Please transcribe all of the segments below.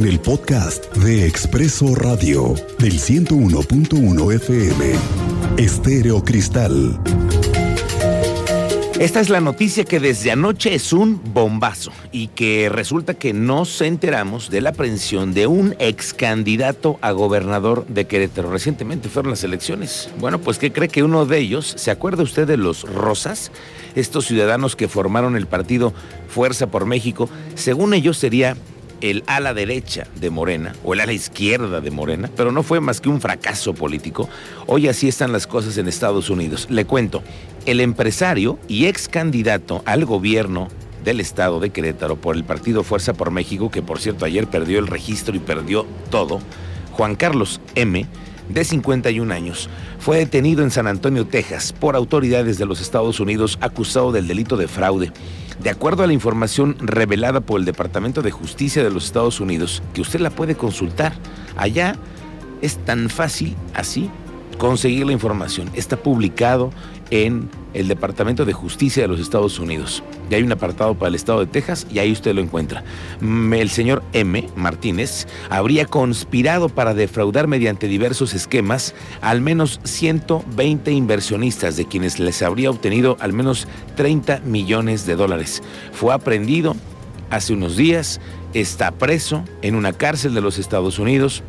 El podcast de Expreso Radio del 101.1 FM. Estéreo Cristal. Esta es la noticia que desde anoche es un bombazo y que resulta que no se enteramos de la aprehensión de un ex candidato a gobernador de Querétaro. Recientemente fueron las elecciones. Bueno, pues ¿qué cree que uno de ellos, ¿se acuerda usted de los Rosas? Estos ciudadanos que formaron el partido Fuerza por México, según ellos sería el ala derecha de Morena o el ala izquierda de Morena, pero no fue más que un fracaso político. Hoy así están las cosas en Estados Unidos. Le cuento, el empresario y ex candidato al gobierno del estado de Querétaro por el partido Fuerza por México, que por cierto ayer perdió el registro y perdió todo, Juan Carlos M., de 51 años, fue detenido en San Antonio, Texas, por autoridades de los Estados Unidos acusado del delito de fraude. De acuerdo a la información revelada por el Departamento de Justicia de los Estados Unidos, que usted la puede consultar, allá es tan fácil así conseguir la información. Está publicado en el Departamento de Justicia de los Estados Unidos. Y hay un apartado para el estado de Texas y ahí usted lo encuentra. Mm, el señor M. Martínez habría conspirado para defraudar mediante diversos esquemas al menos 120 inversionistas de quienes les habría obtenido al menos 30 millones de dólares. Fue aprendido hace unos días, está preso en una cárcel de los Estados Unidos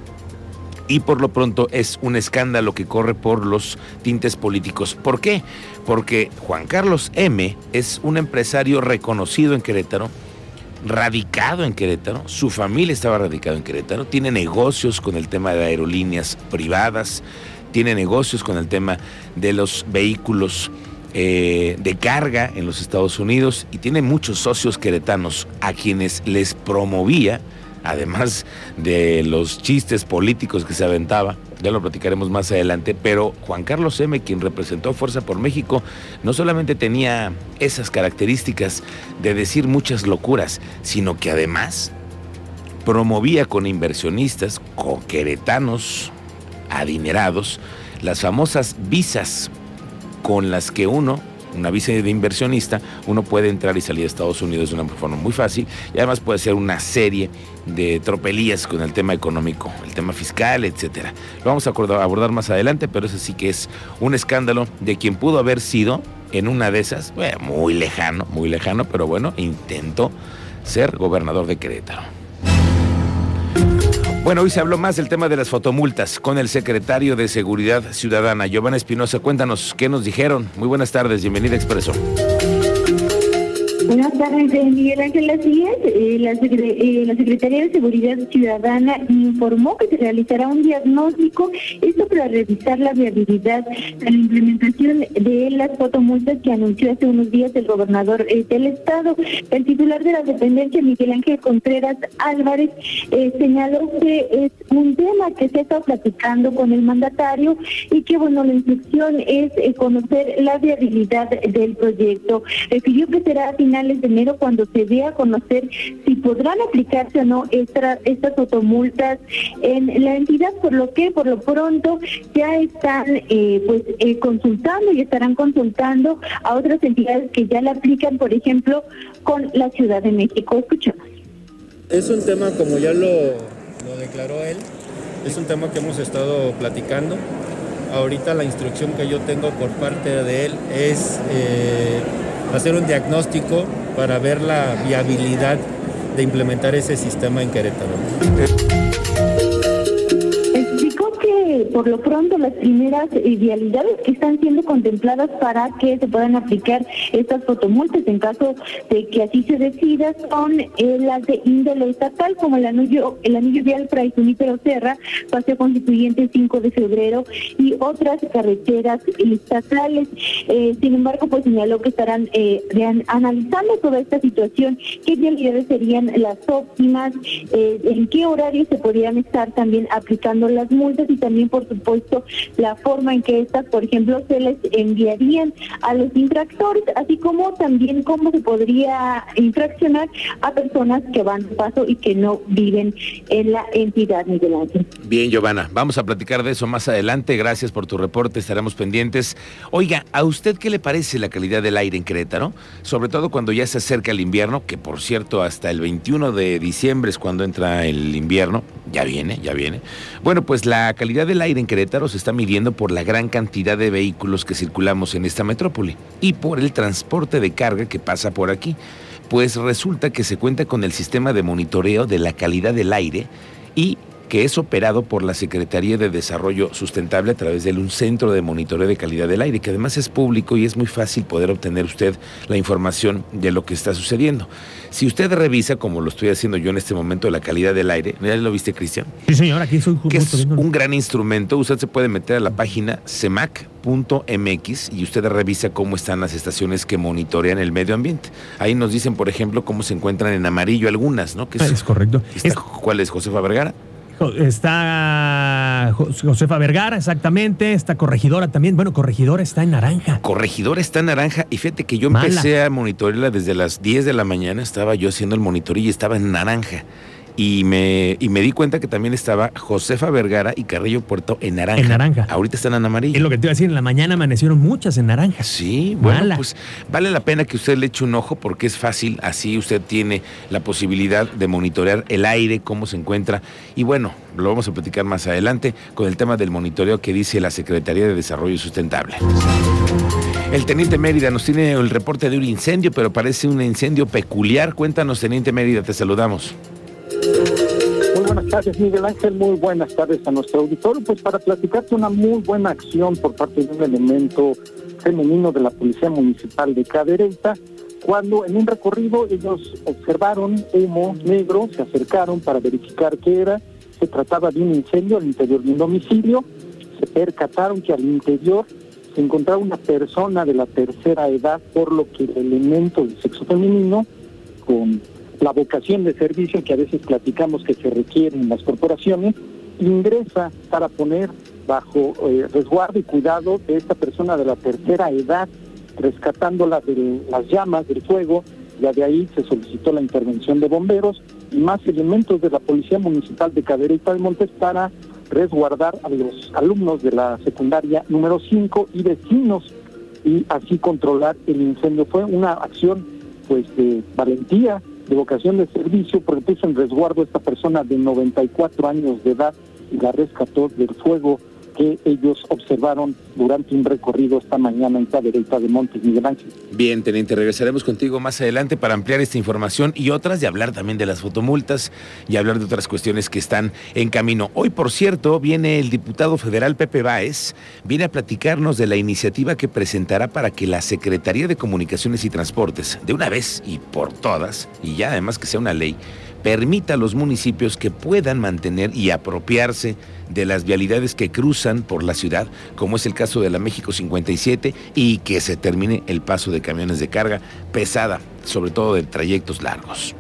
y por lo pronto es un escándalo que corre por los tintes políticos. ¿Por qué? Porque Juan Carlos M es un empresario reconocido en Querétaro, radicado en Querétaro, su familia estaba radicada en Querétaro, tiene negocios con el tema de aerolíneas privadas, tiene negocios con el tema de los vehículos eh, de carga en los Estados Unidos y tiene muchos socios queretanos a quienes les promovía además de los chistes políticos que se aventaba, ya lo platicaremos más adelante, pero Juan Carlos M., quien representó Fuerza por México, no solamente tenía esas características de decir muchas locuras, sino que además promovía con inversionistas, con queretanos adinerados, las famosas visas con las que uno una visa de inversionista, uno puede entrar y salir a Estados Unidos de una forma muy fácil y además puede ser una serie de tropelías con el tema económico, el tema fiscal, etcétera. Lo vamos a abordar más adelante, pero eso sí que es un escándalo de quien pudo haber sido en una de esas, muy lejano, muy lejano, pero bueno, intentó ser gobernador de Querétaro. Bueno, hoy se habló más del tema de las fotomultas con el secretario de Seguridad Ciudadana, Giovanna Espinosa. Cuéntanos qué nos dijeron. Muy buenas tardes, bienvenida Expreso. Buenas tardes, eh, Miguel Ángel. Así es, eh, la, eh, la, Secretaría de Seguridad Ciudadana informó que se realizará un diagnóstico, esto para revisar la viabilidad de la implementación de las fotomultas que anunció hace unos días el gobernador del Estado. El titular de la dependencia, Miguel Ángel Contreras Álvarez, señaló que es un tema que se ha estado platicando con el mandatario y que, bueno, la instrucción es conocer la viabilidad del proyecto. Que será final de enero cuando se dé a conocer si podrán aplicarse o no estas automultas en la entidad, por lo que por lo pronto ya están eh, pues eh, consultando y estarán consultando a otras entidades que ya la aplican, por ejemplo, con la Ciudad de México. Escuchamos. Es un tema, como ya lo, lo declaró él, es un tema que hemos estado platicando. Ahorita la instrucción que yo tengo por parte de él es eh, hacer un diagnóstico para ver la viabilidad de implementar ese sistema en Querétaro por lo pronto las primeras vialidades que están siendo contempladas para que se puedan aplicar estas fotomultas en caso de que así se decida son eh, las de índole estatal como el anillo el anillo vial Fray Junípero Serra, Paseo Constituyente 5 de febrero y otras carreteras estatales. Eh, sin embargo, pues señaló que estarán eh, analizando toda esta situación, qué vialidades serían las óptimas, en qué horario se podrían estar también aplicando las multas y también por por supuesto, la forma en que estas, por ejemplo, se les enviarían a los infractores, así como también cómo se podría infraccionar a personas que van de paso y que no viven en la entidad, Miguel Ángel. Bien, Giovanna, vamos a platicar de eso más adelante. Gracias por tu reporte, estaremos pendientes. Oiga, ¿a usted qué le parece la calidad del aire en Querétaro? Sobre todo cuando ya se acerca el invierno, que por cierto hasta el 21 de diciembre es cuando entra el invierno. Ya viene, ya viene. Bueno, pues la calidad del aire en Querétaro se está midiendo por la gran cantidad de vehículos que circulamos en esta metrópoli y por el transporte de carga que pasa por aquí. Pues resulta que se cuenta con el sistema de monitoreo de la calidad del aire y que es operado por la Secretaría de Desarrollo Sustentable a través de un centro de monitoreo de calidad del aire, que además es público y es muy fácil poder obtener usted la información de lo que está sucediendo. Si usted revisa, como lo estoy haciendo yo en este momento, la calidad del aire, ¿ya lo viste, Cristian? Sí, señor, aquí soy Que es un gran instrumento. Usted se puede meter a la página cemac.mx y usted revisa cómo están las estaciones que monitorean el medio ambiente. Ahí nos dicen, por ejemplo, cómo se encuentran en amarillo algunas, ¿no? Que es, es correcto. ¿Cuál es, Josefa Vergara? Está Josefa Vergara, exactamente. Está Corregidora también. Bueno, Corregidora está en naranja. Corregidora está en naranja. Y fíjate que yo empecé a monitorearla desde las 10 de la mañana. Estaba yo haciendo el monitoreo y estaba en naranja y me, y me di cuenta que también estaba Josefa Vergara y Carrillo Puerto en naranja. En naranja. Ahorita están en amarillo. Es lo que te iba a decir, en la mañana amanecieron muchas en naranja. Sí, bueno, pues vale la pena que usted le eche un ojo porque es fácil, así usted tiene la posibilidad de monitorear el aire, cómo se encuentra. Y bueno, lo vamos a platicar más adelante con el tema del monitoreo que dice la Secretaría de Desarrollo Sustentable. El teniente Mérida nos tiene el reporte de un incendio, pero parece un incendio peculiar. Cuéntanos, teniente Mérida, te saludamos. Tardes, Miguel Ángel. Muy buenas tardes a nuestro auditorio. Pues para platicarte una muy buena acción por parte de un elemento femenino de la Policía Municipal de Cadereyta, cuando en un recorrido ellos observaron humo negro, se acercaron para verificar qué era. Se trataba de un incendio al interior de un domicilio. Se percataron que al interior se encontraba una persona de la tercera edad, por lo que el elemento del sexo femenino, con la vocación de servicio que a veces platicamos que se requiere en las corporaciones, ingresa para poner bajo eh, resguardo y cuidado de esta persona de la tercera edad, rescatándola de las llamas del fuego. Ya de ahí se solicitó la intervención de bomberos y más elementos de la Policía Municipal de Cadereyta de Montes para resguardar a los alumnos de la secundaria número 5 y vecinos y así controlar el incendio. Fue una acción pues de valentía de vocación de servicio porque puso en resguardo a esta persona de 94 años de edad y la rescató del fuego que ellos observaron durante un recorrido esta mañana en Cadereyta de Montes Miguel Ángel. Bien, teniente, regresaremos contigo más adelante para ampliar esta información y otras y hablar también de las fotomultas y hablar de otras cuestiones que están en camino. Hoy, por cierto, viene el diputado federal Pepe Báez, viene a platicarnos de la iniciativa que presentará para que la Secretaría de Comunicaciones y Transportes, de una vez y por todas, y ya además que sea una ley, permita a los municipios que puedan mantener y apropiarse de las vialidades que cruzan por la ciudad, como es el caso de la México 57, y que se termine el paso de camiones de carga pesada, sobre todo de trayectos largos.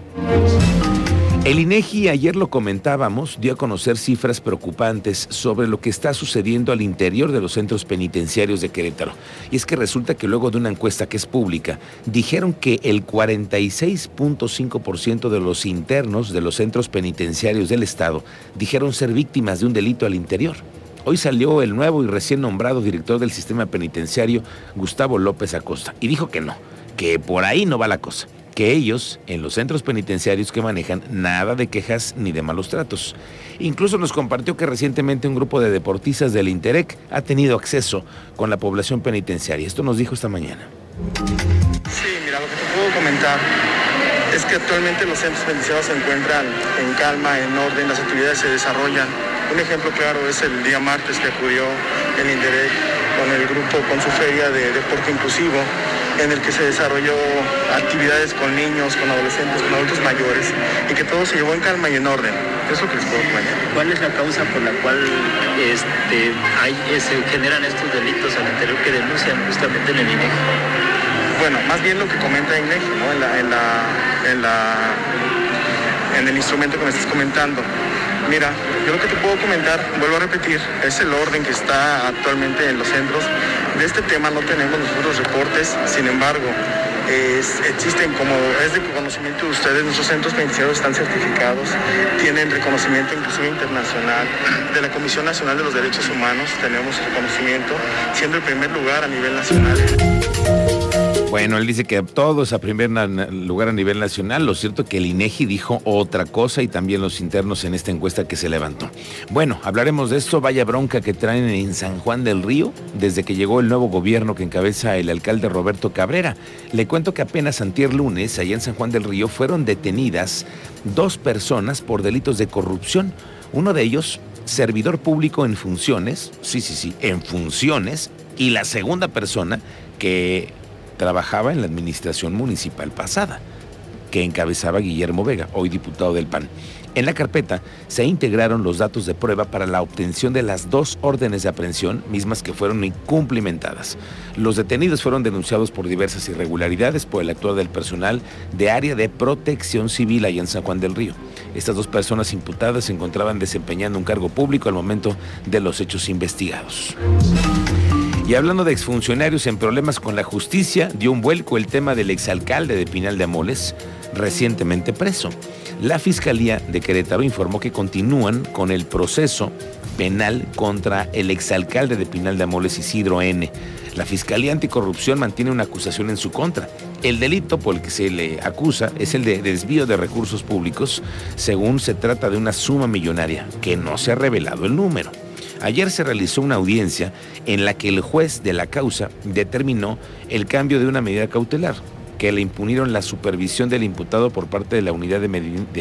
El INEGI, ayer lo comentábamos, dio a conocer cifras preocupantes sobre lo que está sucediendo al interior de los centros penitenciarios de Querétaro. Y es que resulta que luego de una encuesta que es pública, dijeron que el 46.5% de los internos de los centros penitenciarios del Estado dijeron ser víctimas de un delito al interior. Hoy salió el nuevo y recién nombrado director del sistema penitenciario, Gustavo López Acosta, y dijo que no, que por ahí no va la cosa que ellos, en los centros penitenciarios que manejan, nada de quejas ni de malos tratos. Incluso nos compartió que recientemente un grupo de deportistas del Interec ha tenido acceso con la población penitenciaria. Esto nos dijo esta mañana. Sí, mira, lo que te puedo comentar es que actualmente los centros penitenciarios se encuentran en calma, en orden, las actividades se desarrollan. Un ejemplo claro es el día martes que acudió el Interec con el grupo, con su feria de deporte inclusivo en el que se desarrolló actividades con niños, con adolescentes, con adultos mayores y que todo se llevó en calma y en orden. Eso que les puedo comentar. ¿Cuál es la causa por la cual este, hay, se generan estos delitos al interior que denuncian justamente en el INEGI? Bueno, más bien lo que comenta INEGI, ¿no? en, la, en, la, en, el instrumento que me estás comentando. Mira, yo lo que te puedo comentar, vuelvo a repetir, es el orden que está actualmente en los centros. De este tema no tenemos nosotros reportes, sin embargo, existen como es de conocimiento de ustedes, nuestros centros penitenciarios están certificados, tienen reconocimiento inclusive internacional de la Comisión Nacional de los Derechos Humanos, tenemos reconocimiento, siendo el primer lugar a nivel nacional. Bueno, él dice que todo es a primer lugar a nivel nacional. Lo cierto que el INEGI dijo otra cosa y también los internos en esta encuesta que se levantó. Bueno, hablaremos de esto. Vaya bronca que traen en San Juan del Río desde que llegó el nuevo gobierno que encabeza el alcalde Roberto Cabrera. Le cuento que apenas antier lunes, allá en San Juan del Río, fueron detenidas dos personas por delitos de corrupción. Uno de ellos, servidor público en funciones, sí, sí, sí, en funciones, y la segunda persona que trabajaba en la administración municipal pasada, que encabezaba Guillermo Vega, hoy diputado del PAN. En la carpeta se integraron los datos de prueba para la obtención de las dos órdenes de aprehensión, mismas que fueron incumplimentadas. Los detenidos fueron denunciados por diversas irregularidades por el actuar del personal de área de protección civil allá en San Juan del Río. Estas dos personas imputadas se encontraban desempeñando un cargo público al momento de los hechos investigados. Y hablando de exfuncionarios en problemas con la justicia, dio un vuelco el tema del exalcalde de Pinal de Amoles, recientemente preso. La Fiscalía de Querétaro informó que continúan con el proceso penal contra el exalcalde de Pinal de Amoles, Isidro N. La Fiscalía Anticorrupción mantiene una acusación en su contra. El delito por el que se le acusa es el de desvío de recursos públicos, según se trata de una suma millonaria, que no se ha revelado el número. Ayer se realizó una audiencia en la que el juez de la causa determinó el cambio de una medida cautelar que le impunieron la supervisión del imputado por parte de la unidad de,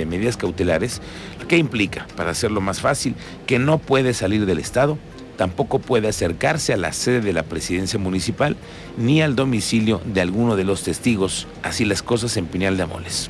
medidas cautelares, que implica, para hacerlo más fácil, que no puede salir del Estado, tampoco puede acercarse a la sede de la presidencia municipal ni al domicilio de alguno de los testigos, así las cosas en Pinal de Amoles.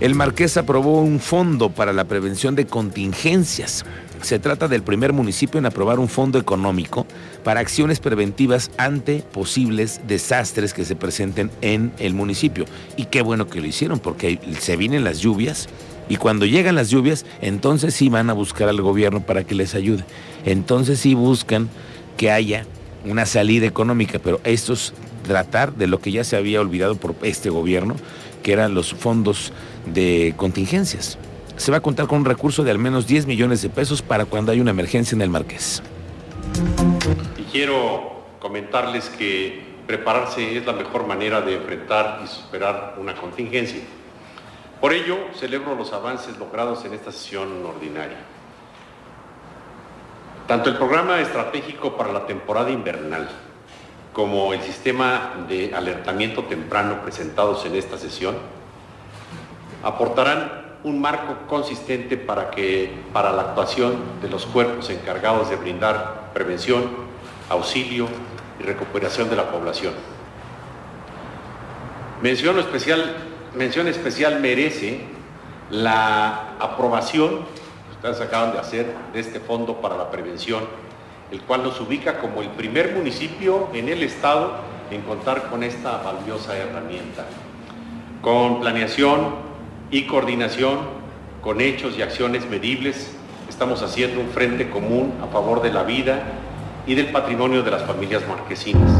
El Marqués aprobó un fondo para la prevención de contingencias se trata del primer municipio en aprobar un fondo económico para acciones preventivas ante posibles desastres que se presenten en el municipio. Y qué bueno que lo hicieron, porque se vienen las lluvias y cuando llegan las lluvias, entonces sí van a buscar al gobierno para que les ayude. Entonces sí buscan que haya una salida económica, pero esto es tratar de lo que ya se había olvidado por este gobierno, que eran los fondos de contingencias se va a contar con un recurso de al menos 10 millones de pesos para cuando hay una emergencia en el Marqués. Y quiero comentarles que prepararse es la mejor manera de enfrentar y superar una contingencia. Por ello, celebro los avances logrados en esta sesión ordinaria. Tanto el programa estratégico para la temporada invernal como el sistema de alertamiento temprano presentados en esta sesión aportarán un marco consistente para, que, para la actuación de los cuerpos encargados de brindar prevención, auxilio y recuperación de la población. Mención especial, mención especial merece la aprobación que ustedes acaban de hacer de este Fondo para la Prevención, el cual nos ubica como el primer municipio en el Estado en contar con esta valiosa herramienta. Con planeación, y coordinación con hechos y acciones medibles, estamos haciendo un frente común a favor de la vida y del patrimonio de las familias marquesinas.